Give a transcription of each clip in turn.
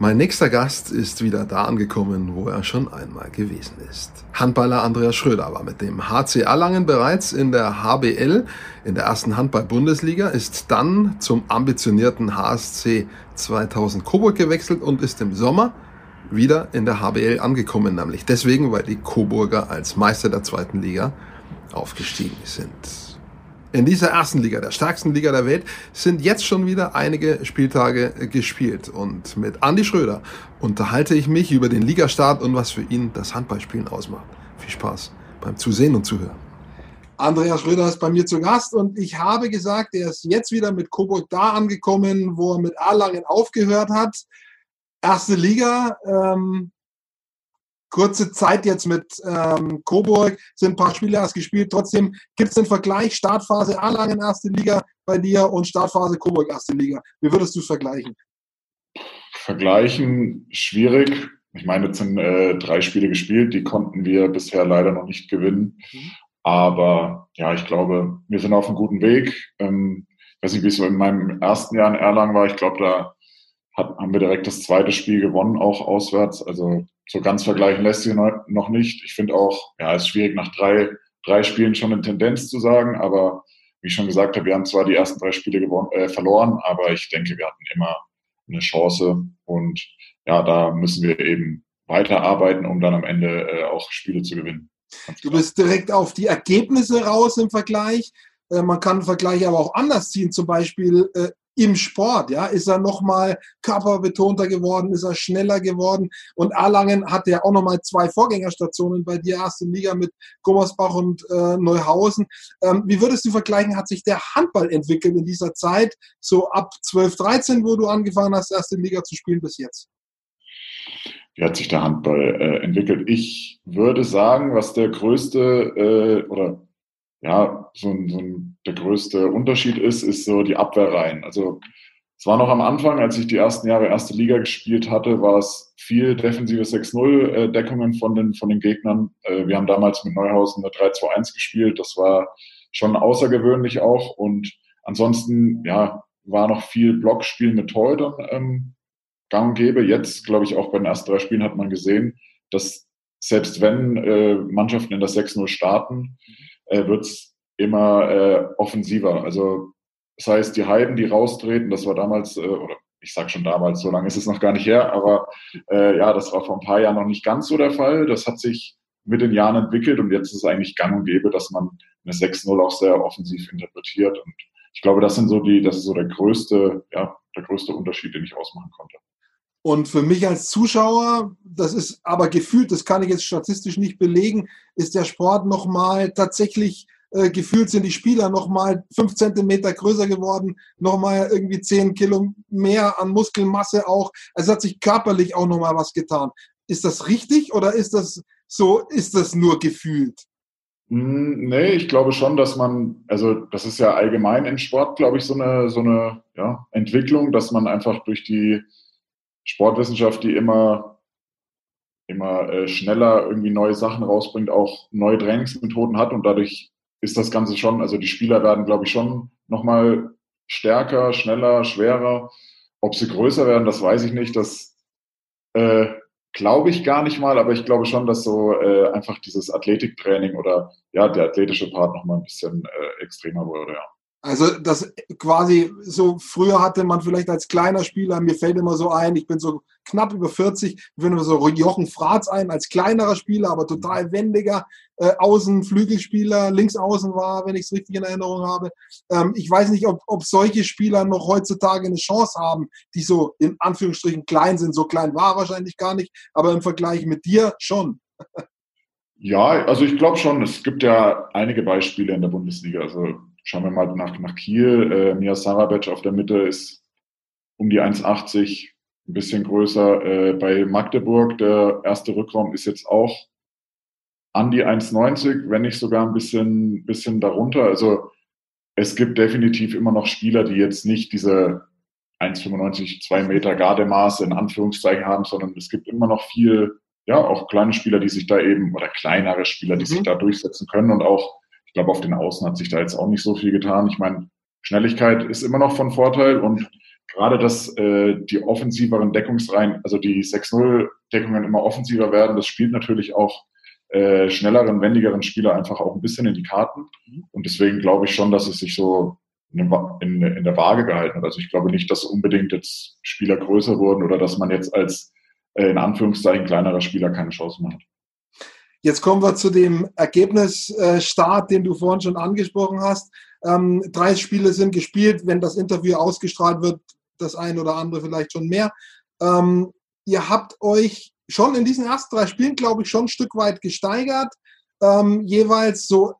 Mein nächster Gast ist wieder da angekommen, wo er schon einmal gewesen ist. Handballer Andreas Schröder war mit dem HC Erlangen bereits in der HBL, in der ersten Handball-Bundesliga, ist dann zum ambitionierten HSC 2000 Coburg gewechselt und ist im Sommer wieder in der HBL angekommen, nämlich deswegen, weil die Coburger als Meister der zweiten Liga aufgestiegen sind. In dieser ersten Liga, der stärksten Liga der Welt, sind jetzt schon wieder einige Spieltage gespielt. Und mit Andy Schröder unterhalte ich mich über den Ligastart und was für ihn das Handballspielen ausmacht. Viel Spaß beim Zusehen und Zuhören. Andreas Schröder ist bei mir zu Gast und ich habe gesagt, er ist jetzt wieder mit Coburg da angekommen, wo er mit Erlangen aufgehört hat. Erste Liga, ähm, kurze Zeit jetzt mit ähm, Coburg, sind ein paar Spiele erst gespielt. Trotzdem gibt es den Vergleich Startphase Erlangen erste Liga bei dir und Startphase Coburg erste Liga. Wie würdest du es vergleichen? Vergleichen schwierig. Ich meine, jetzt sind äh, drei Spiele gespielt, die konnten wir bisher leider noch nicht gewinnen. Mhm. Aber ja, ich glaube, wir sind auf einem guten Weg. Ähm, ich weiß nicht, wie es so in meinem ersten Jahr in Erlangen war. Ich glaube, da hat, haben wir direkt das zweite Spiel gewonnen, auch auswärts. Also so ganz vergleichen lässt sich noch nicht. Ich finde auch, ja, es ist schwierig nach drei, drei Spielen schon eine Tendenz zu sagen, aber wie ich schon gesagt habe, wir haben zwar die ersten drei Spiele gewonnen, äh, verloren, aber ich denke, wir hatten immer eine Chance und ja, da müssen wir eben weiterarbeiten, um dann am Ende äh, auch Spiele zu gewinnen. Du bist direkt auf die Ergebnisse raus im Vergleich. Äh, man kann den Vergleich aber auch anders ziehen. Zum Beispiel äh, im Sport. Ja, ist er nochmal körperbetonter geworden, ist er schneller geworden. Und Erlangen hatte ja auch nochmal zwei Vorgängerstationen bei dir, erste Liga mit Gummersbach und äh, Neuhausen. Ähm, wie würdest du vergleichen, hat sich der Handball entwickelt in dieser Zeit, so ab 12, 13, wo du angefangen hast, erste Liga zu spielen, bis jetzt? Wie hat sich der Handball äh, entwickelt? Ich würde sagen, was der größte äh, oder ja, so ein, so ein, der größte Unterschied ist, ist so die Abwehrreihen. Also es war noch am Anfang, als ich die ersten Jahre erste Liga gespielt hatte, war es viel defensive 6-0-Deckungen von den, von den Gegnern. Äh, wir haben damals mit Neuhausen eine 3-2-1 gespielt. Das war schon außergewöhnlich auch. Und ansonsten, ja, war noch viel Blockspiel mit Torhütern ähm, gang und gäbe. Jetzt, glaube ich, auch bei den ersten drei Spielen hat man gesehen, dass selbst wenn äh, Mannschaften in das 6-0 starten, äh, wird es immer äh, offensiver. Also das heißt, die Heiden, die raustreten, das war damals, äh, oder ich sage schon damals, so lange ist es noch gar nicht her, aber äh, ja, das war vor ein paar Jahren noch nicht ganz so der Fall. Das hat sich mit den Jahren entwickelt und jetzt ist es eigentlich gang und gäbe, dass man eine 6-0 auch sehr offensiv interpretiert. Und ich glaube, das sind so die, das ist so der größte, ja, der größte Unterschied, den ich ausmachen konnte. Und für mich als Zuschauer, das ist aber gefühlt, das kann ich jetzt statistisch nicht belegen, ist der Sport nochmal tatsächlich äh, gefühlt sind die Spieler nochmal fünf Zentimeter größer geworden, nochmal irgendwie zehn Kilo mehr an Muskelmasse auch. Also hat sich körperlich auch nochmal was getan. Ist das richtig oder ist das so, ist das nur gefühlt? Hm, nee, ich glaube schon, dass man, also das ist ja allgemein im Sport, glaube ich, so eine, so eine ja, Entwicklung, dass man einfach durch die Sportwissenschaft, die immer, immer äh, schneller irgendwie neue Sachen rausbringt, auch neue Trainingsmethoden hat und dadurch ist das Ganze schon, also die Spieler werden, glaube ich, schon nochmal stärker, schneller, schwerer. Ob sie größer werden, das weiß ich nicht. Das äh, glaube ich gar nicht mal, aber ich glaube schon, dass so äh, einfach dieses Athletiktraining oder ja, der athletische Part nochmal ein bisschen äh, extremer wurde, ja. Also das quasi so früher hatte man vielleicht als kleiner Spieler, mir fällt immer so ein, ich bin so knapp über 40, ich finde so Jochen Fratz ein als kleinerer Spieler, aber total wendiger äh, Außenflügelspieler, links außen war, wenn ich es richtig in Erinnerung habe. Ähm, ich weiß nicht, ob, ob solche Spieler noch heutzutage eine Chance haben, die so in Anführungsstrichen klein sind. So klein war wahrscheinlich gar nicht, aber im Vergleich mit dir schon. Ja, also ich glaube schon, es gibt ja einige Beispiele in der Bundesliga. Also Schauen wir mal nach, nach Kiel. Äh, Mia Sarabec auf der Mitte ist um die 1,80, ein bisschen größer. Äh, bei Magdeburg, der erste Rückraum ist jetzt auch an die 1,90, wenn nicht sogar ein bisschen, bisschen darunter. Also es gibt definitiv immer noch Spieler, die jetzt nicht diese 1,95, 2 Meter Gardemaße in Anführungszeichen haben, sondern es gibt immer noch viel, ja, auch kleine Spieler, die sich da eben, oder kleinere Spieler, die mhm. sich da durchsetzen können und auch ich glaube, auf den Außen hat sich da jetzt auch nicht so viel getan. Ich meine, Schnelligkeit ist immer noch von Vorteil und gerade, dass äh, die offensiveren Deckungsreihen, also die 6-0-Deckungen immer offensiver werden, das spielt natürlich auch äh, schnelleren, wendigeren Spieler einfach auch ein bisschen in die Karten. Und deswegen glaube ich schon, dass es sich so in, in, in der Waage gehalten hat. Also ich glaube nicht, dass unbedingt jetzt Spieler größer wurden oder dass man jetzt als äh, in Anführungszeichen kleinerer Spieler keine Chance mehr hat. Jetzt kommen wir zu dem Ergebnisstart, den du vorhin schon angesprochen hast. Ähm, drei Spiele sind gespielt. Wenn das Interview ausgestrahlt wird, das ein oder andere vielleicht schon mehr. Ähm, ihr habt euch schon in diesen ersten drei Spielen, glaube ich, schon ein Stück weit gesteigert. Ähm, jeweils so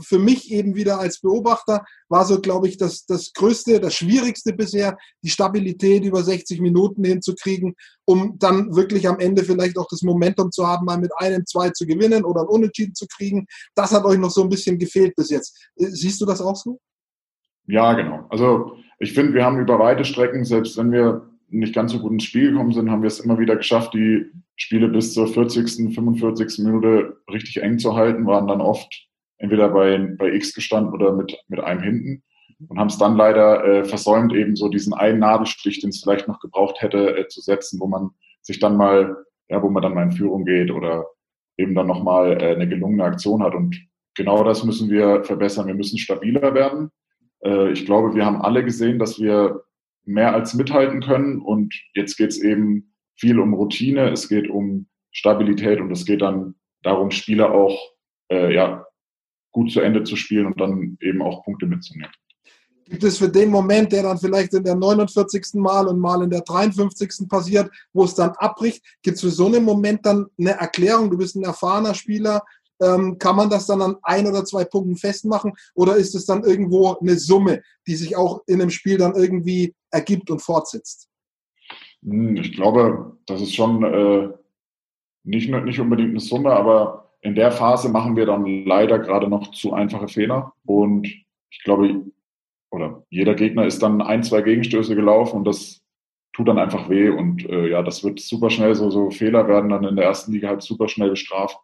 für mich eben wieder als Beobachter war so, glaube ich, das, das Größte, das Schwierigste bisher, die Stabilität über 60 Minuten hinzukriegen, um dann wirklich am Ende vielleicht auch das Momentum zu haben, mal mit einem, zwei zu gewinnen oder ein Unentschieden zu kriegen. Das hat euch noch so ein bisschen gefehlt bis jetzt. Äh, siehst du das auch so? Ja, genau. Also ich finde, wir haben über weite Strecken, selbst wenn wir nicht ganz so gut ins Spiel gekommen sind, haben wir es immer wieder geschafft, die Spiele bis zur 40., 45. Minute richtig eng zu halten, waren dann oft entweder bei, bei X gestanden oder mit, mit einem hinten und haben es dann leider äh, versäumt, eben so diesen einen Nadelstich, den es vielleicht noch gebraucht hätte, äh, zu setzen, wo man sich dann mal, ja, wo man dann mal in Führung geht oder eben dann nochmal äh, eine gelungene Aktion hat. Und genau das müssen wir verbessern. Wir müssen stabiler werden. Äh, ich glaube, wir haben alle gesehen, dass wir mehr als mithalten können. Und jetzt geht es eben viel um Routine, es geht um Stabilität und es geht dann darum, Spieler auch äh, ja, gut zu Ende zu spielen und dann eben auch Punkte mitzunehmen. Gibt es für den Moment, der dann vielleicht in der 49. Mal und mal in der 53. passiert, wo es dann abbricht, gibt es für so einen Moment dann eine Erklärung? Du bist ein erfahrener Spieler. Ähm, kann man das dann an ein oder zwei Punkten festmachen oder ist es dann irgendwo eine Summe, die sich auch in einem Spiel dann irgendwie ergibt und fortsetzt? Hm, ich glaube, das ist schon äh, nicht, nicht unbedingt eine Summe, aber in der Phase machen wir dann leider gerade noch zu einfache Fehler. Und ich glaube, oder jeder Gegner ist dann ein, zwei Gegenstöße gelaufen und das tut dann einfach weh. Und äh, ja, das wird super schnell, so, so Fehler werden dann in der ersten Liga halt super schnell bestraft.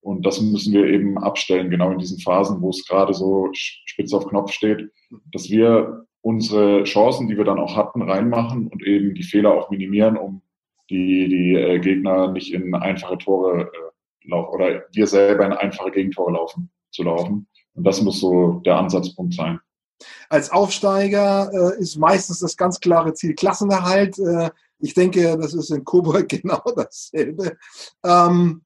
Und das müssen wir eben abstellen, genau in diesen Phasen, wo es gerade so spitz auf Knopf steht, dass wir unsere Chancen, die wir dann auch hatten, reinmachen und eben die Fehler auch minimieren, um die, die äh, Gegner nicht in einfache Tore äh, laufen oder wir selber in einfache Gegentore laufen, zu laufen. Und das muss so der Ansatzpunkt sein. Als Aufsteiger äh, ist meistens das ganz klare Ziel Klassenerhalt. Äh, ich denke, das ist in Coburg genau dasselbe. Ähm,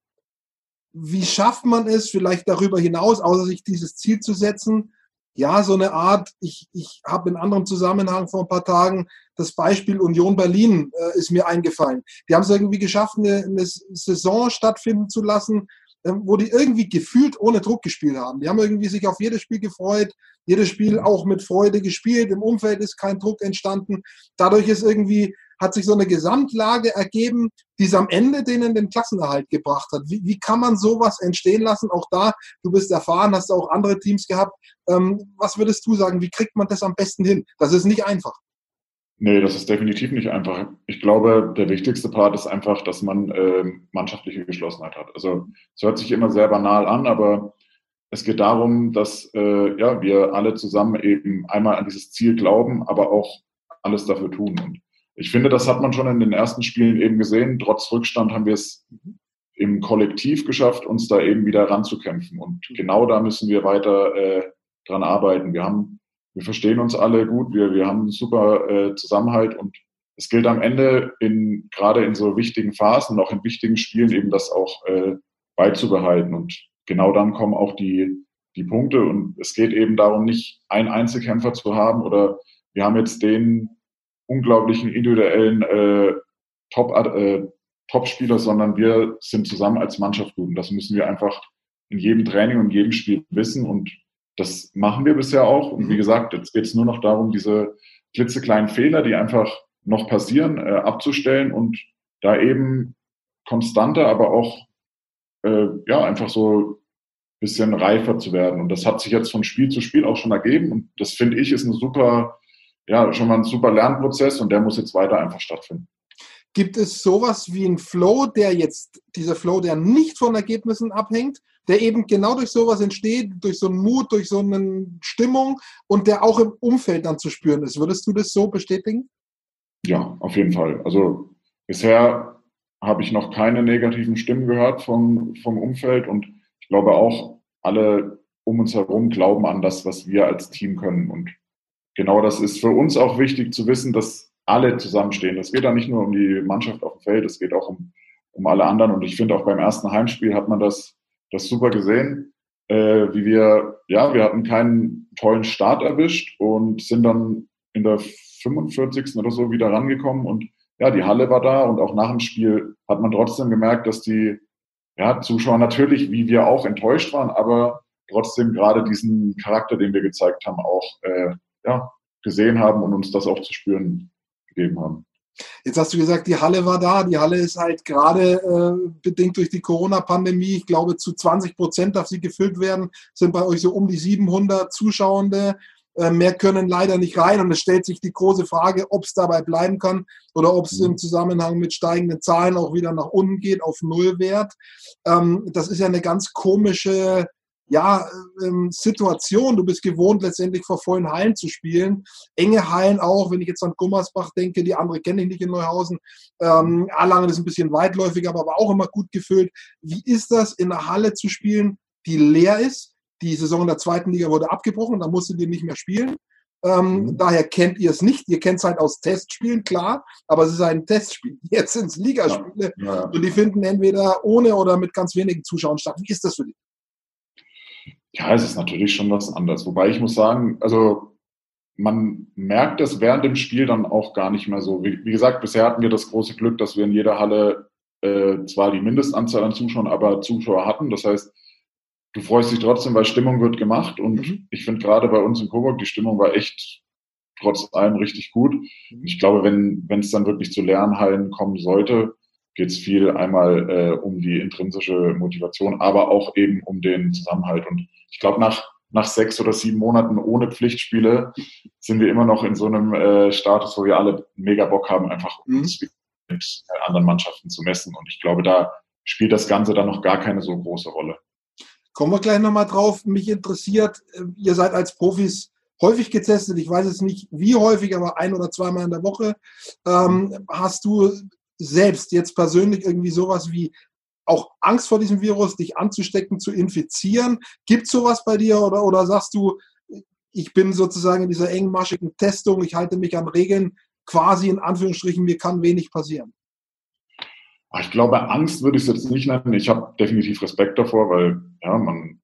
wie schafft man es vielleicht darüber hinaus, außer sich dieses Ziel zu setzen, ja, so eine Art, ich, ich habe in anderem Zusammenhang vor ein paar Tagen das Beispiel Union Berlin äh, ist mir eingefallen. Die haben es irgendwie geschafft, eine, eine Saison stattfinden zu lassen, äh, wo die irgendwie gefühlt ohne Druck gespielt haben. Die haben irgendwie sich auf jedes Spiel gefreut, jedes Spiel auch mit Freude gespielt. Im Umfeld ist kein Druck entstanden. Dadurch ist irgendwie hat sich so eine Gesamtlage ergeben, die es am Ende denen den Klassenerhalt gebracht hat. Wie, wie kann man sowas entstehen lassen? Auch da, du bist erfahren, hast auch andere Teams gehabt. Ähm, was würdest du sagen, wie kriegt man das am besten hin? Das ist nicht einfach. Nee, das ist definitiv nicht einfach. Ich glaube, der wichtigste Part ist einfach, dass man äh, mannschaftliche Geschlossenheit hat. Also es hört sich immer sehr banal an, aber es geht darum, dass äh, ja, wir alle zusammen eben einmal an dieses Ziel glauben, aber auch alles dafür tun. Und ich finde, das hat man schon in den ersten Spielen eben gesehen. Trotz Rückstand haben wir es im Kollektiv geschafft, uns da eben wieder ranzukämpfen. Und genau da müssen wir weiter äh, dran arbeiten. Wir haben, wir verstehen uns alle gut, wir, wir haben einen super äh, Zusammenhalt und es gilt am Ende in, gerade in so wichtigen Phasen, auch in wichtigen Spielen eben das auch äh, beizubehalten. Und genau dann kommen auch die, die Punkte. Und es geht eben darum, nicht einen Einzelkämpfer zu haben oder wir haben jetzt den unglaublichen individuellen äh, Top, äh, Top-Spieler, sondern wir sind zusammen als Mannschaft gut. Und das müssen wir einfach in jedem Training und jedem Spiel wissen. Und das machen wir bisher auch. Und wie mhm. gesagt, jetzt geht es nur noch darum, diese klitzekleinen Fehler, die einfach noch passieren, äh, abzustellen und da eben konstanter, aber auch äh, ja einfach so bisschen reifer zu werden. Und das hat sich jetzt von Spiel zu Spiel auch schon ergeben. Und das finde ich ist eine super ja, schon mal ein super Lernprozess und der muss jetzt weiter einfach stattfinden. Gibt es sowas wie einen Flow, der jetzt, dieser Flow, der nicht von Ergebnissen abhängt, der eben genau durch sowas entsteht, durch so einen Mut, durch so eine Stimmung und der auch im Umfeld dann zu spüren ist? Würdest du das so bestätigen? Ja, auf jeden Fall. Also bisher habe ich noch keine negativen Stimmen gehört vom, vom Umfeld und ich glaube auch, alle um uns herum glauben an das, was wir als Team können. Und genau das ist für uns auch wichtig zu wissen, dass alle zusammenstehen. Es geht da nicht nur um die Mannschaft auf dem Feld, es geht auch um, um alle anderen. Und ich finde auch beim ersten Heimspiel hat man das, das super gesehen, äh, wie wir, ja, wir hatten keinen tollen Start erwischt und sind dann in der 45. oder so wieder rangekommen und ja, die Halle war da und auch nach dem Spiel hat man trotzdem gemerkt, dass die ja, Zuschauer natürlich, wie wir auch enttäuscht waren, aber trotzdem gerade diesen Charakter, den wir gezeigt haben, auch äh, ja, gesehen haben und uns das auch zu spüren gegeben haben. Jetzt hast du gesagt, die Halle war da. Die Halle ist halt gerade äh, bedingt durch die Corona-Pandemie, ich glaube, zu 20 Prozent darf sie gefüllt werden. Sind bei euch so um die 700 Zuschauende. Äh, mehr können leider nicht rein. Und es stellt sich die große Frage, ob es dabei bleiben kann oder ob es mhm. im Zusammenhang mit steigenden Zahlen auch wieder nach unten geht auf Nullwert. Ähm, das ist ja eine ganz komische ja, ähm, Situation. Du bist gewohnt, letztendlich vor vollen Hallen zu spielen. Enge Hallen auch, wenn ich jetzt an Gummersbach denke, die andere kenne ich nicht in Neuhausen. Ähm, Erlangen ist ein bisschen weitläufiger, aber auch immer gut gefüllt. Wie ist das, in einer Halle zu spielen, die leer ist? Die Saison in der zweiten Liga wurde abgebrochen, da musstet ihr nicht mehr spielen. Ähm, mhm. Daher kennt ihr es nicht. Ihr kennt es halt aus Testspielen, klar, aber es ist ein Testspiel. Jetzt sind es Ligaspiele ja. Ja. und die finden entweder ohne oder mit ganz wenigen Zuschauern statt. Wie ist das für dich? Ja, es ist natürlich schon was anderes. Wobei ich muss sagen, also man merkt es während dem Spiel dann auch gar nicht mehr so. Wie, wie gesagt, bisher hatten wir das große Glück, dass wir in jeder Halle äh, zwar die Mindestanzahl an Zuschauern, aber Zuschauer hatten. Das heißt, du freust dich trotzdem, weil Stimmung wird gemacht. Und mhm. ich finde gerade bei uns in Coburg, die Stimmung war echt trotz allem richtig gut. Mhm. Ich glaube, wenn wenn es dann wirklich zu Lernhallen kommen sollte, geht es viel einmal äh, um die intrinsische Motivation, aber auch eben um den Zusammenhalt. Und ich glaube, nach, nach sechs oder sieben Monaten ohne Pflichtspiele sind wir immer noch in so einem äh, Status, wo wir alle mega Bock haben, einfach mhm. uns mit anderen Mannschaften zu messen. Und ich glaube, da spielt das Ganze dann noch gar keine so große Rolle. Kommen wir gleich nochmal drauf. Mich interessiert, äh, ihr seid als Profis häufig getestet. Ich weiß es nicht, wie häufig, aber ein oder zweimal in der Woche. Ähm, hast du selbst jetzt persönlich irgendwie sowas wie auch Angst vor diesem Virus, dich anzustecken, zu infizieren? Gibt es sowas bei dir oder, oder sagst du, ich bin sozusagen in dieser engmaschigen Testung, ich halte mich an Regeln, quasi in Anführungsstrichen, mir kann wenig passieren? Ich glaube, Angst würde ich es jetzt nicht nennen. Ich habe definitiv Respekt davor, weil ja, man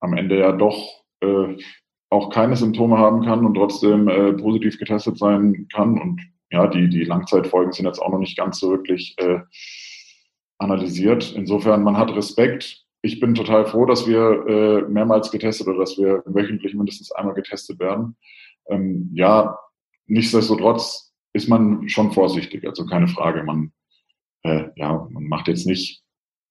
am Ende ja doch äh, auch keine Symptome haben kann und trotzdem äh, positiv getestet sein kann. Und ja, die, die Langzeitfolgen sind jetzt auch noch nicht ganz so wirklich äh, analysiert. Insofern, man hat Respekt. Ich bin total froh, dass wir äh, mehrmals getestet oder dass wir wöchentlich mindestens einmal getestet werden. Ähm, ja, nichtsdestotrotz ist man schon vorsichtig, also keine Frage. Man, äh, ja, man macht jetzt nicht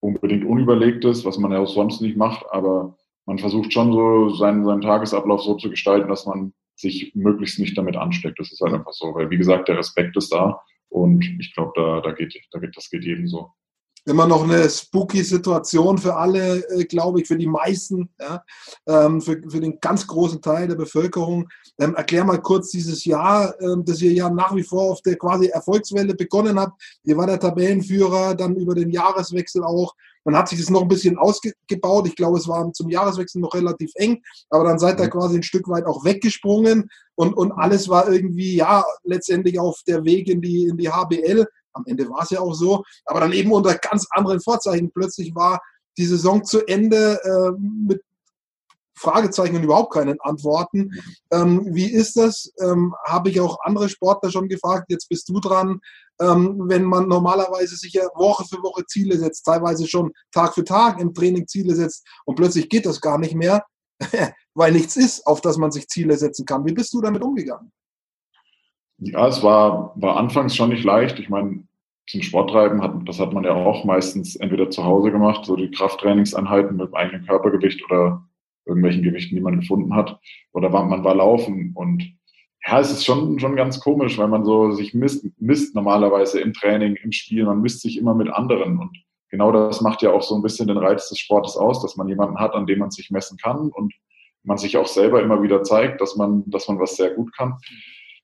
unbedingt Unüberlegtes, was man ja auch sonst nicht macht, aber man versucht schon so seinen, seinen Tagesablauf so zu gestalten, dass man sich möglichst nicht damit ansteckt. Das ist halt einfach so, weil wie gesagt, der Respekt ist da und ich glaube, da, da geht, da geht, das geht jedem so immer noch eine spooky Situation für alle, äh, glaube ich, für die meisten, ja, ähm, für, für den ganz großen Teil der Bevölkerung. Ähm, erklär mal kurz dieses Jahr, ähm, das ihr ja nach wie vor auf der quasi Erfolgswelle begonnen habt. Ihr war der Tabellenführer, dann über den Jahreswechsel auch. Man hat sich das noch ein bisschen ausgebaut. Ich glaube, es war zum Jahreswechsel noch relativ eng, aber dann seid ihr mhm. quasi ein Stück weit auch weggesprungen und, und alles war irgendwie, ja, letztendlich auf der Weg in die, in die HBL. Am Ende war es ja auch so, aber dann eben unter ganz anderen Vorzeichen. Plötzlich war die Saison zu Ende äh, mit Fragezeichen und überhaupt keinen Antworten. Ähm, wie ist das? Ähm, Habe ich auch andere Sportler schon gefragt. Jetzt bist du dran. Ähm, wenn man normalerweise sich ja Woche für Woche Ziele setzt, teilweise schon Tag für Tag im Training Ziele setzt und plötzlich geht das gar nicht mehr, weil nichts ist, auf das man sich Ziele setzen kann. Wie bist du damit umgegangen? Ja, es war, war anfangs schon nicht leicht. Ich meine, zum Sporttreiben hat, das hat man ja auch meistens entweder zu Hause gemacht, so die Krafttrainingseinheiten mit dem eigenen Körpergewicht oder irgendwelchen Gewichten, die man gefunden hat. Oder war, man war laufen und ja, es ist schon, schon ganz komisch, weil man so sich misst, misst normalerweise im Training, im Spiel, man misst sich immer mit anderen und genau das macht ja auch so ein bisschen den Reiz des Sportes aus, dass man jemanden hat, an dem man sich messen kann und man sich auch selber immer wieder zeigt, dass man, dass man was sehr gut kann.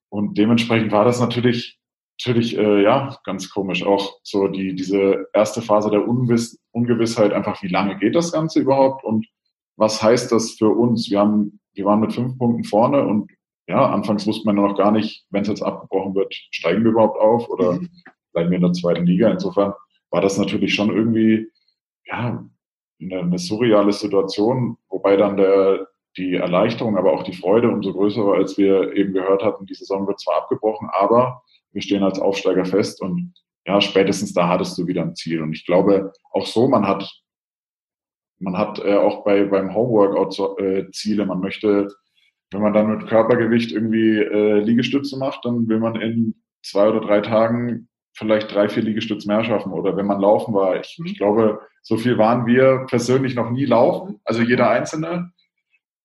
Und dementsprechend war das natürlich natürlich, äh, ja, ganz komisch. Auch so die, diese erste Phase der Unwiss Ungewissheit, einfach wie lange geht das Ganze überhaupt und was heißt das für uns? Wir haben, wir waren mit fünf Punkten vorne und ja, anfangs wusste man noch gar nicht, wenn es jetzt abgebrochen wird, steigen wir überhaupt auf oder mhm. bleiben wir in der zweiten Liga. Insofern war das natürlich schon irgendwie, ja, eine, eine surreale Situation, wobei dann der, die Erleichterung, aber auch die Freude umso größer war, als wir eben gehört hatten, die Saison wird zwar abgebrochen, aber wir stehen als Aufsteiger fest und ja, spätestens da hattest du wieder ein Ziel. Und ich glaube, auch so, man hat, man hat äh, auch bei, beim Homeworkout so, äh, Ziele. Man möchte, wenn man dann mit Körpergewicht irgendwie äh, Liegestütze macht, dann will man in zwei oder drei Tagen vielleicht drei, vier Liegestütze mehr schaffen. Oder wenn man laufen war, ich, ich glaube, so viel waren wir persönlich noch nie laufen, also jeder Einzelne.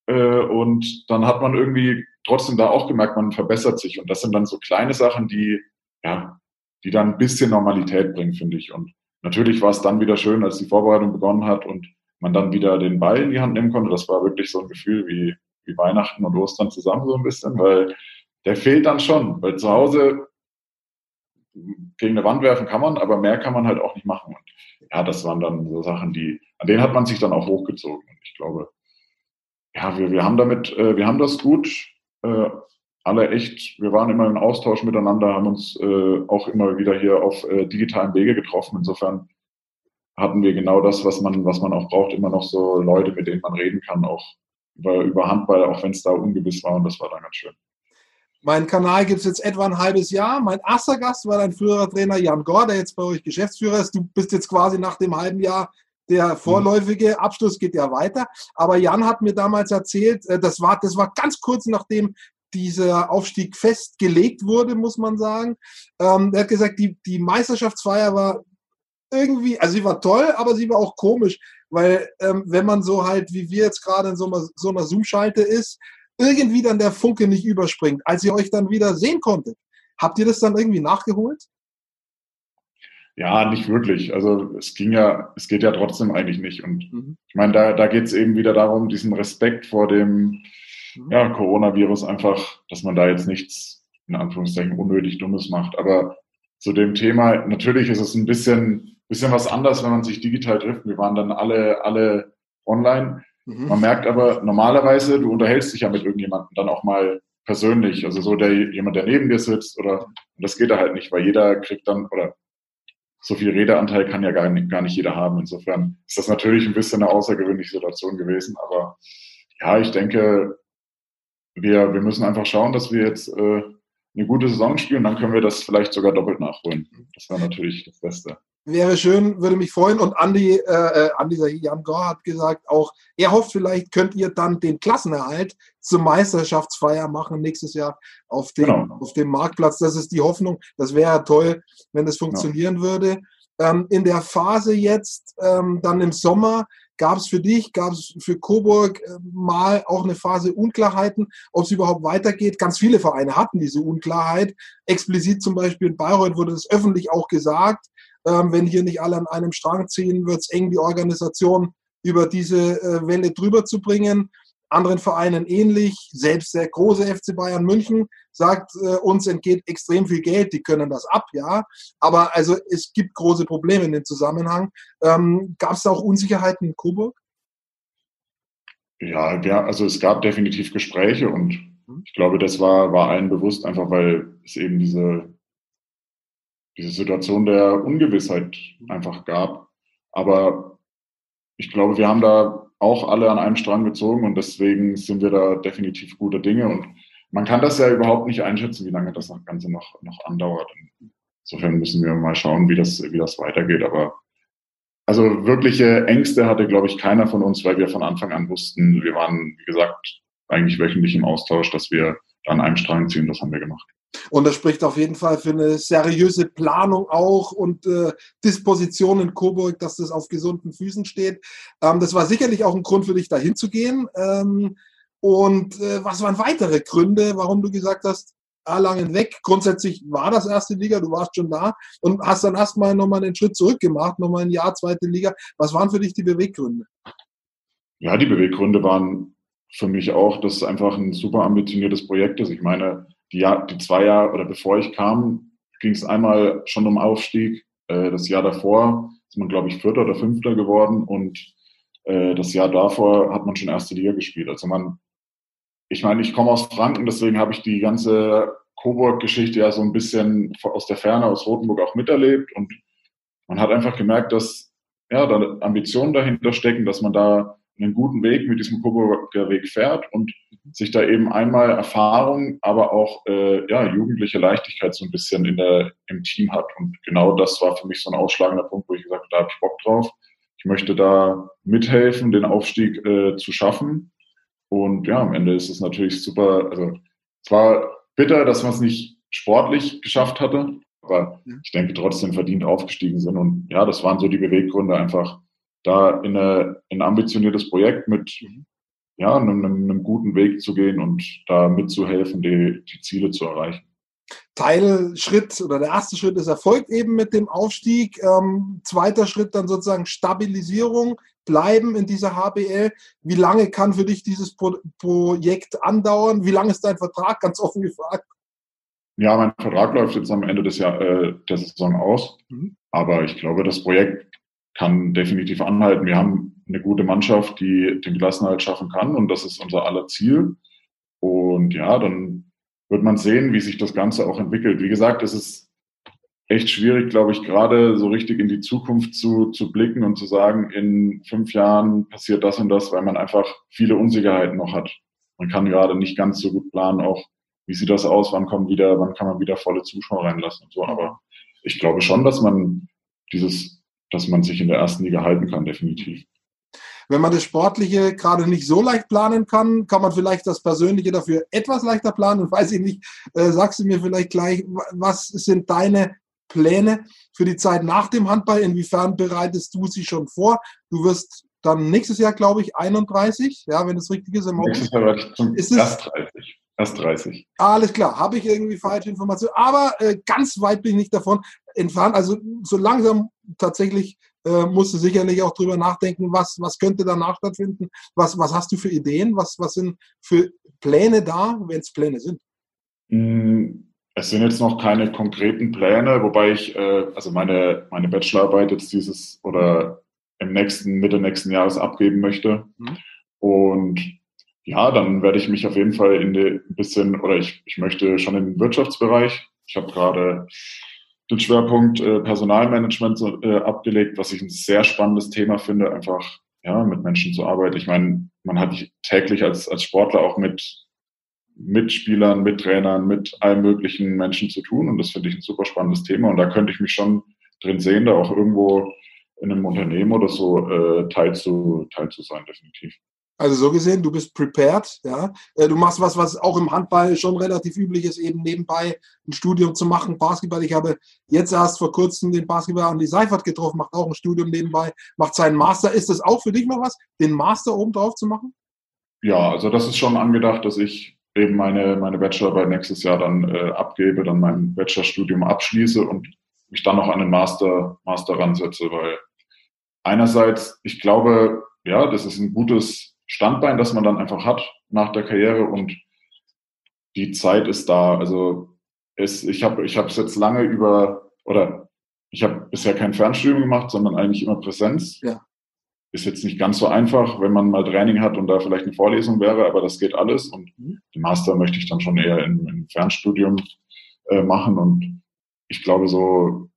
Äh, und dann hat man irgendwie trotzdem da auch gemerkt, man verbessert sich. Und das sind dann so kleine Sachen, die, ja, die dann ein bisschen Normalität bringen, finde ich. Und natürlich war es dann wieder schön, als die Vorbereitung begonnen hat und man dann wieder den Ball in die Hand nehmen konnte. Das war wirklich so ein Gefühl wie, wie Weihnachten und Ostern zusammen so ein bisschen, weil der fehlt dann schon. Weil zu Hause gegen eine Wand werfen kann man, aber mehr kann man halt auch nicht machen. Und ja, das waren dann so Sachen, die, an denen hat man sich dann auch hochgezogen. Und ich glaube, ja, wir, wir haben damit, äh, wir haben das gut äh, alle echt, wir waren immer im Austausch miteinander, haben uns äh, auch immer wieder hier auf äh, digitalen Wege getroffen. Insofern hatten wir genau das, was man, was man auch braucht, immer noch so Leute, mit denen man reden kann, auch über, über Handball, auch wenn es da ungewiss war und das war dann ganz schön. Mein Kanal gibt es jetzt etwa ein halbes Jahr. Mein erster Gast war dein früherer Trainer Jan Gore, der jetzt bei euch Geschäftsführer ist. Du bist jetzt quasi nach dem halben Jahr der vorläufige Abschluss geht ja weiter. Aber Jan hat mir damals erzählt, äh, das war, das war ganz kurz nachdem dieser Aufstieg festgelegt wurde, muss man sagen. Ähm, er hat gesagt, die, die Meisterschaftsfeier war irgendwie, also sie war toll, aber sie war auch komisch, weil ähm, wenn man so halt, wie wir jetzt gerade in so einer, so einer Zoom-Schalte ist, irgendwie dann der Funke nicht überspringt, als ihr euch dann wieder sehen konntet. Habt ihr das dann irgendwie nachgeholt? Ja, nicht wirklich. Also es ging ja, es geht ja trotzdem eigentlich nicht. Und mhm. ich meine, da, da geht es eben wieder darum, diesen Respekt vor dem mhm. ja, Coronavirus einfach, dass man da jetzt nichts in Anführungszeichen unnötig Dummes macht. Aber zu dem Thema, natürlich ist es ein bisschen, bisschen was anders, wenn man sich digital trifft. Wir waren dann alle, alle online. Mhm. Man merkt aber normalerweise, du unterhältst dich ja mit irgendjemandem dann auch mal persönlich. Also so der, jemand, der neben dir sitzt oder, und das geht da halt nicht, weil jeder kriegt dann, oder so viel Redeanteil kann ja gar nicht, gar nicht jeder haben. Insofern ist das natürlich ein bisschen eine außergewöhnliche Situation gewesen. Aber ja, ich denke, wir, wir müssen einfach schauen, dass wir jetzt äh, eine gute Saison spielen. Dann können wir das vielleicht sogar doppelt nachholen. Das wäre natürlich das Beste. Wäre schön, würde mich freuen. Und Andi, äh, äh Andi Jan Gore hat gesagt, auch er hofft, vielleicht könnt ihr dann den Klassenerhalt zur Meisterschaftsfeier machen nächstes Jahr auf dem, genau. auf dem Marktplatz. Das ist die Hoffnung. Das wäre toll, wenn das funktionieren genau. würde. Ähm, in der Phase jetzt, ähm, dann im Sommer, gab es für dich, gab es für Coburg äh, mal auch eine Phase Unklarheiten, ob es überhaupt weitergeht. Ganz viele Vereine hatten diese Unklarheit. Explizit zum Beispiel in Bayreuth wurde das öffentlich auch gesagt. Ähm, wenn hier nicht alle an einem Strang ziehen, wird es eng, die Organisation über diese äh, Welle drüber zu bringen. Anderen Vereinen ähnlich. Selbst der große FC Bayern München sagt, äh, uns entgeht extrem viel Geld, die können das ab, ja. Aber also es gibt große Probleme in dem Zusammenhang. Ähm, Gab es da auch Unsicherheiten in Coburg? Ja, ja, also es gab definitiv Gespräche und mhm. ich glaube, das war, war allen bewusst, einfach weil es eben diese diese Situation der Ungewissheit einfach gab. Aber ich glaube, wir haben da auch alle an einem Strang gezogen und deswegen sind wir da definitiv guter Dinge. Und man kann das ja überhaupt nicht einschätzen, wie lange das Ganze noch, noch andauert. Insofern müssen wir mal schauen, wie das, wie das weitergeht. Aber also wirkliche Ängste hatte, glaube ich, keiner von uns, weil wir von Anfang an wussten, wir waren, wie gesagt, eigentlich wöchentlich im Austausch, dass wir an einem Strang ziehen. Das haben wir gemacht. Und das spricht auf jeden Fall für eine seriöse Planung auch und äh, Disposition in Coburg, dass das auf gesunden Füßen steht. Ähm, das war sicherlich auch ein Grund für dich, dahin zu gehen. Ähm, und äh, was waren weitere Gründe, warum du gesagt hast, Erlangen weg? Grundsätzlich war das erste Liga, du warst schon da und hast dann erstmal nochmal einen Schritt zurück gemacht, nochmal ein Jahr zweite Liga. Was waren für dich die Beweggründe? Ja, die Beweggründe waren für mich auch, dass es einfach ein super ambitioniertes Projekt ist. Ich meine, die, Jahr, die zwei Jahre oder bevor ich kam, ging es einmal schon um Aufstieg. Äh, das Jahr davor ist man, glaube ich, Vierter oder Fünfter geworden und äh, das Jahr davor hat man schon erste Liga gespielt. Also man, ich meine, ich komme aus Franken, deswegen habe ich die ganze Coburg-Geschichte ja so ein bisschen aus der Ferne, aus Rothenburg auch miterlebt und man hat einfach gemerkt, dass ja, da Ambitionen dahinter stecken, dass man da einen guten Weg mit diesem Coburger Weg fährt und sich da eben einmal Erfahrung, aber auch äh, ja, jugendliche Leichtigkeit so ein bisschen in der, im Team hat. Und genau das war für mich so ein ausschlagender Punkt, wo ich gesagt habe, da habe ich Bock drauf. Ich möchte da mithelfen, den Aufstieg äh, zu schaffen. Und ja, am Ende ist es natürlich super. Also es war bitter, dass man es nicht sportlich geschafft hatte, aber ich denke trotzdem verdient aufgestiegen sind. Und ja, das waren so die Beweggründe, einfach da in, eine, in ein ambitioniertes Projekt mit mhm. Ja, einem, einem, guten Weg zu gehen und da mitzuhelfen, die, die Ziele zu erreichen. Teilschritt oder der erste Schritt ist erfolgt eben mit dem Aufstieg. Ähm, zweiter Schritt dann sozusagen Stabilisierung, bleiben in dieser HBL. Wie lange kann für dich dieses Pro Projekt andauern? Wie lange ist dein Vertrag? Ganz offen gefragt. Ja, mein Vertrag läuft jetzt am Ende des Jahr, äh, der Saison aus. Mhm. Aber ich glaube, das Projekt kann definitiv anhalten. Wir haben eine gute Mannschaft, die den Klassenhalt schaffen kann und das ist unser aller Ziel. Und ja, dann wird man sehen, wie sich das Ganze auch entwickelt. Wie gesagt, es ist echt schwierig, glaube ich, gerade so richtig in die Zukunft zu, zu blicken und zu sagen, in fünf Jahren passiert das und das, weil man einfach viele Unsicherheiten noch hat. Man kann gerade nicht ganz so gut planen, auch wie sieht das aus, wann kommen wieder, wann kann man wieder volle Zuschauer reinlassen und so. Aber ich glaube schon, dass man dieses dass man sich in der ersten Liga halten kann, definitiv. Wenn man das Sportliche gerade nicht so leicht planen kann, kann man vielleicht das Persönliche dafür etwas leichter planen. Und weiß ich nicht, äh, sagst du mir vielleicht gleich, was sind deine Pläne für die Zeit nach dem Handball? Inwiefern bereitest du sie schon vor? Du wirst dann nächstes Jahr, glaube ich, 31, ja, wenn es richtig ist. Im nächstes Jahr ist erst 30. Erst 30. Alles klar, habe ich irgendwie falsche Informationen. Aber äh, ganz weit bin ich nicht davon entfernt. Also so langsam tatsächlich äh, musst du sicherlich auch drüber nachdenken, was, was könnte danach stattfinden. Was, was hast du für Ideen? Was, was sind für Pläne da, wenn es Pläne sind? Hm, es sind jetzt noch keine konkreten Pläne, wobei ich, äh, also meine, meine Bachelorarbeit jetzt dieses oder im nächsten, Mitte nächsten Jahres abgeben möchte. Mhm. Und ja, dann werde ich mich auf jeden Fall in ein bisschen, oder ich, ich möchte schon in den Wirtschaftsbereich. Ich habe gerade den Schwerpunkt äh, Personalmanagement so, äh, abgelegt, was ich ein sehr spannendes Thema finde, einfach ja, mit Menschen zu arbeiten. Ich meine, man hat täglich als, als Sportler auch mit Mitspielern, mit Trainern, mit allen möglichen Menschen zu tun und das finde ich ein super spannendes Thema und da könnte ich mich schon drin sehen, da auch irgendwo in einem Unternehmen oder so äh, teil, zu, teil zu sein, definitiv. Also so gesehen, du bist prepared, ja. Äh, du machst was, was auch im Handball schon relativ üblich ist, eben nebenbei ein Studium zu machen, Basketball. Ich habe jetzt erst vor kurzem den Basketball an die Seifert getroffen, macht auch ein Studium nebenbei, macht seinen Master. Ist das auch für dich noch was, den Master oben drauf zu machen? Ja, also das ist schon angedacht, dass ich eben meine, meine Bachelorarbeit nächstes Jahr dann äh, abgebe, dann mein Bachelorstudium abschließe und mich dann noch an den Master, Master ransetze, weil einerseits, ich glaube, ja, das ist ein gutes Standbein, das man dann einfach hat nach der Karriere und die Zeit ist da. Also es, ich habe ich es jetzt lange über, oder ich habe bisher kein Fernstudium gemacht, sondern eigentlich immer Präsenz. Ja. Ist jetzt nicht ganz so einfach, wenn man mal Training hat und da vielleicht eine Vorlesung wäre, aber das geht alles. Und mhm. den Master möchte ich dann schon eher in, in Fernstudium äh, machen. Und ich glaube so,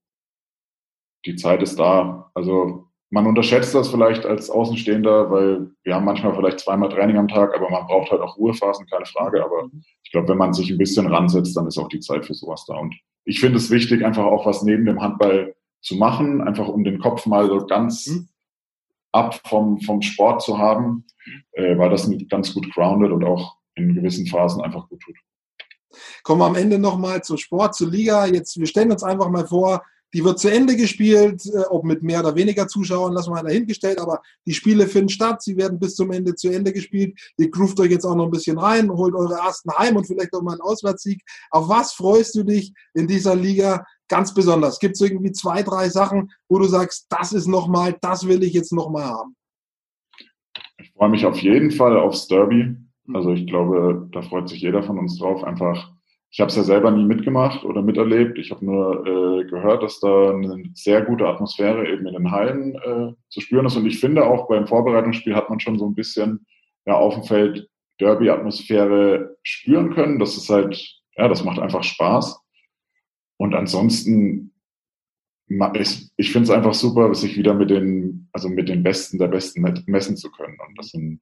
die Zeit ist da. Also man unterschätzt das vielleicht als Außenstehender, weil wir haben manchmal vielleicht zweimal Training am Tag, aber man braucht halt auch Ruhephasen, keine Frage. Aber ich glaube, wenn man sich ein bisschen ransetzt, dann ist auch die Zeit für sowas da. Und ich finde es wichtig, einfach auch was neben dem Handball zu machen, einfach um den Kopf mal so ganz mhm. ab vom, vom Sport zu haben, äh, weil das ganz gut grounded und auch in gewissen Phasen einfach gut tut. Kommen wir am Ende nochmal zum Sport, zur Liga. Jetzt, wir stellen uns einfach mal vor, die wird zu Ende gespielt, äh, ob mit mehr oder weniger Zuschauern, lassen wir mal dahingestellt, aber die Spiele finden statt, sie werden bis zum Ende zu Ende gespielt. Ihr groovt euch jetzt auch noch ein bisschen rein, holt eure ersten Heim und vielleicht auch mal einen Auswärtssieg. Auf was freust du dich in dieser Liga ganz besonders? Gibt es irgendwie zwei, drei Sachen, wo du sagst, das ist nochmal, das will ich jetzt nochmal haben? Ich freue mich auf jeden Fall aufs Derby. Also ich glaube, da freut sich jeder von uns drauf, einfach ich habe es ja selber nie mitgemacht oder miterlebt. Ich habe nur äh, gehört, dass da eine sehr gute Atmosphäre eben in den Hallen äh, zu spüren ist. Und ich finde auch beim Vorbereitungsspiel hat man schon so ein bisschen ja, auf dem Feld Derby-Atmosphäre spüren können. Das ist halt, ja, das macht einfach Spaß. Und ansonsten, ich, ich finde es einfach super, sich wieder mit den, also mit den Besten der Besten messen zu können. Und das sind,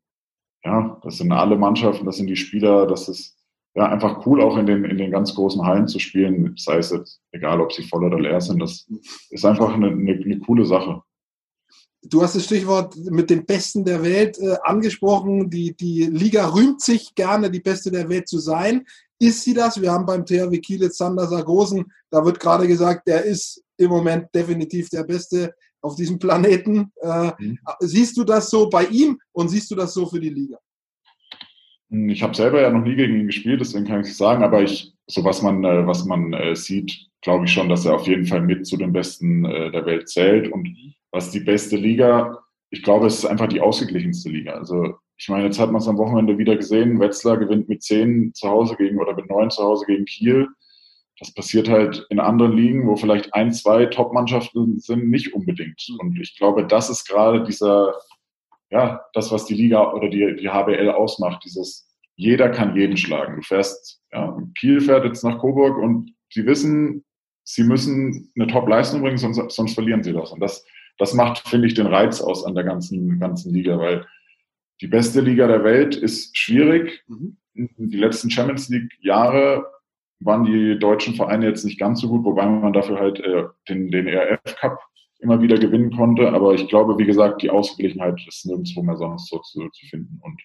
ja, das sind alle Mannschaften, das sind die Spieler, das ist ja einfach cool, auch in den, in den ganz großen Hallen zu spielen, sei es jetzt, egal ob sie voll oder leer sind. Das ist einfach eine, eine, eine coole Sache. Du hast das Stichwort mit den Besten der Welt äh, angesprochen. Die, die Liga rühmt sich gerne, die Beste der Welt zu sein. Ist sie das? Wir haben beim THW Kiel jetzt Sander Sargosen. Da wird gerade gesagt, der ist im Moment definitiv der Beste auf diesem Planeten. Äh, mhm. Siehst du das so bei ihm und siehst du das so für die Liga? Ich habe selber ja noch nie gegen ihn gespielt, deswegen kann ich es sagen, aber ich, so was man, äh, was man äh, sieht, glaube ich schon, dass er auf jeden Fall mit zu den Besten äh, der Welt zählt. Und was die beste Liga, ich glaube, es ist einfach die ausgeglichenste Liga. Also ich meine, jetzt hat man es am Wochenende wieder gesehen, Wetzlar gewinnt mit zehn zu Hause gegen oder mit neun zu Hause gegen Kiel. Das passiert halt in anderen Ligen, wo vielleicht ein, zwei Top-Mannschaften sind, nicht unbedingt. Und ich glaube, das ist gerade dieser, ja, das, was die Liga oder die, die HBL ausmacht, dieses jeder kann jeden schlagen. Du fährst, ja, Kiel fährt jetzt nach Coburg und sie wissen, sie müssen eine Top-Leistung bringen, sonst, sonst verlieren sie das. Und das, das macht, finde ich, den Reiz aus an der ganzen, ganzen Liga, weil die beste Liga der Welt ist schwierig. Mhm. Die letzten Champions League-Jahre waren die deutschen Vereine jetzt nicht ganz so gut, wobei man dafür halt äh, den, den ERF Cup immer wieder gewinnen konnte. Aber ich glaube, wie gesagt, die Ausgeglichenheit ist nirgendwo mehr sonst so zu, zu finden. Und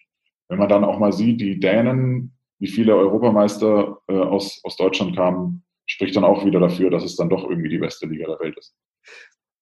wenn man dann auch mal sieht, die Dänen, wie viele Europameister äh, aus, aus Deutschland kamen, spricht dann auch wieder dafür, dass es dann doch irgendwie die beste Liga der Welt ist.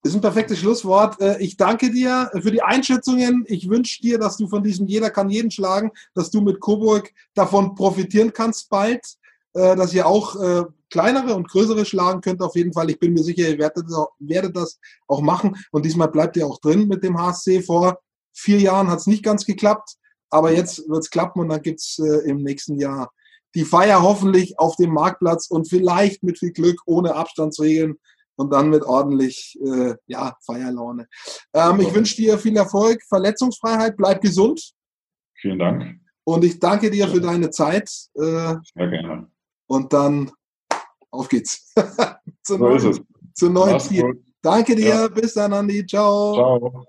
Das ist ein perfektes Schlusswort. Äh, ich danke dir für die Einschätzungen. Ich wünsche dir, dass du von diesem Jeder kann jeden schlagen, dass du mit Coburg davon profitieren kannst bald, dass ihr auch äh, kleinere und größere schlagen könnt auf jeden Fall. Ich bin mir sicher, ihr werdet das, auch, werdet das auch machen. Und diesmal bleibt ihr auch drin mit dem HSC. Vor vier Jahren hat es nicht ganz geklappt, aber jetzt wird es klappen und dann gibt es äh, im nächsten Jahr die Feier hoffentlich auf dem Marktplatz und vielleicht mit viel Glück ohne Abstandsregeln und dann mit ordentlich äh, ja, Feierlaune. Ähm, ich wünsche dir viel Erfolg, Verletzungsfreiheit, bleib gesund. Vielen Dank. Und ich danke dir für deine Zeit. Äh, Sehr gerne. Und dann auf geht's. zu so neuen, ist es. Zu neuen Danke dir. Ja. Bis dann, Andi. Ciao. Ciao.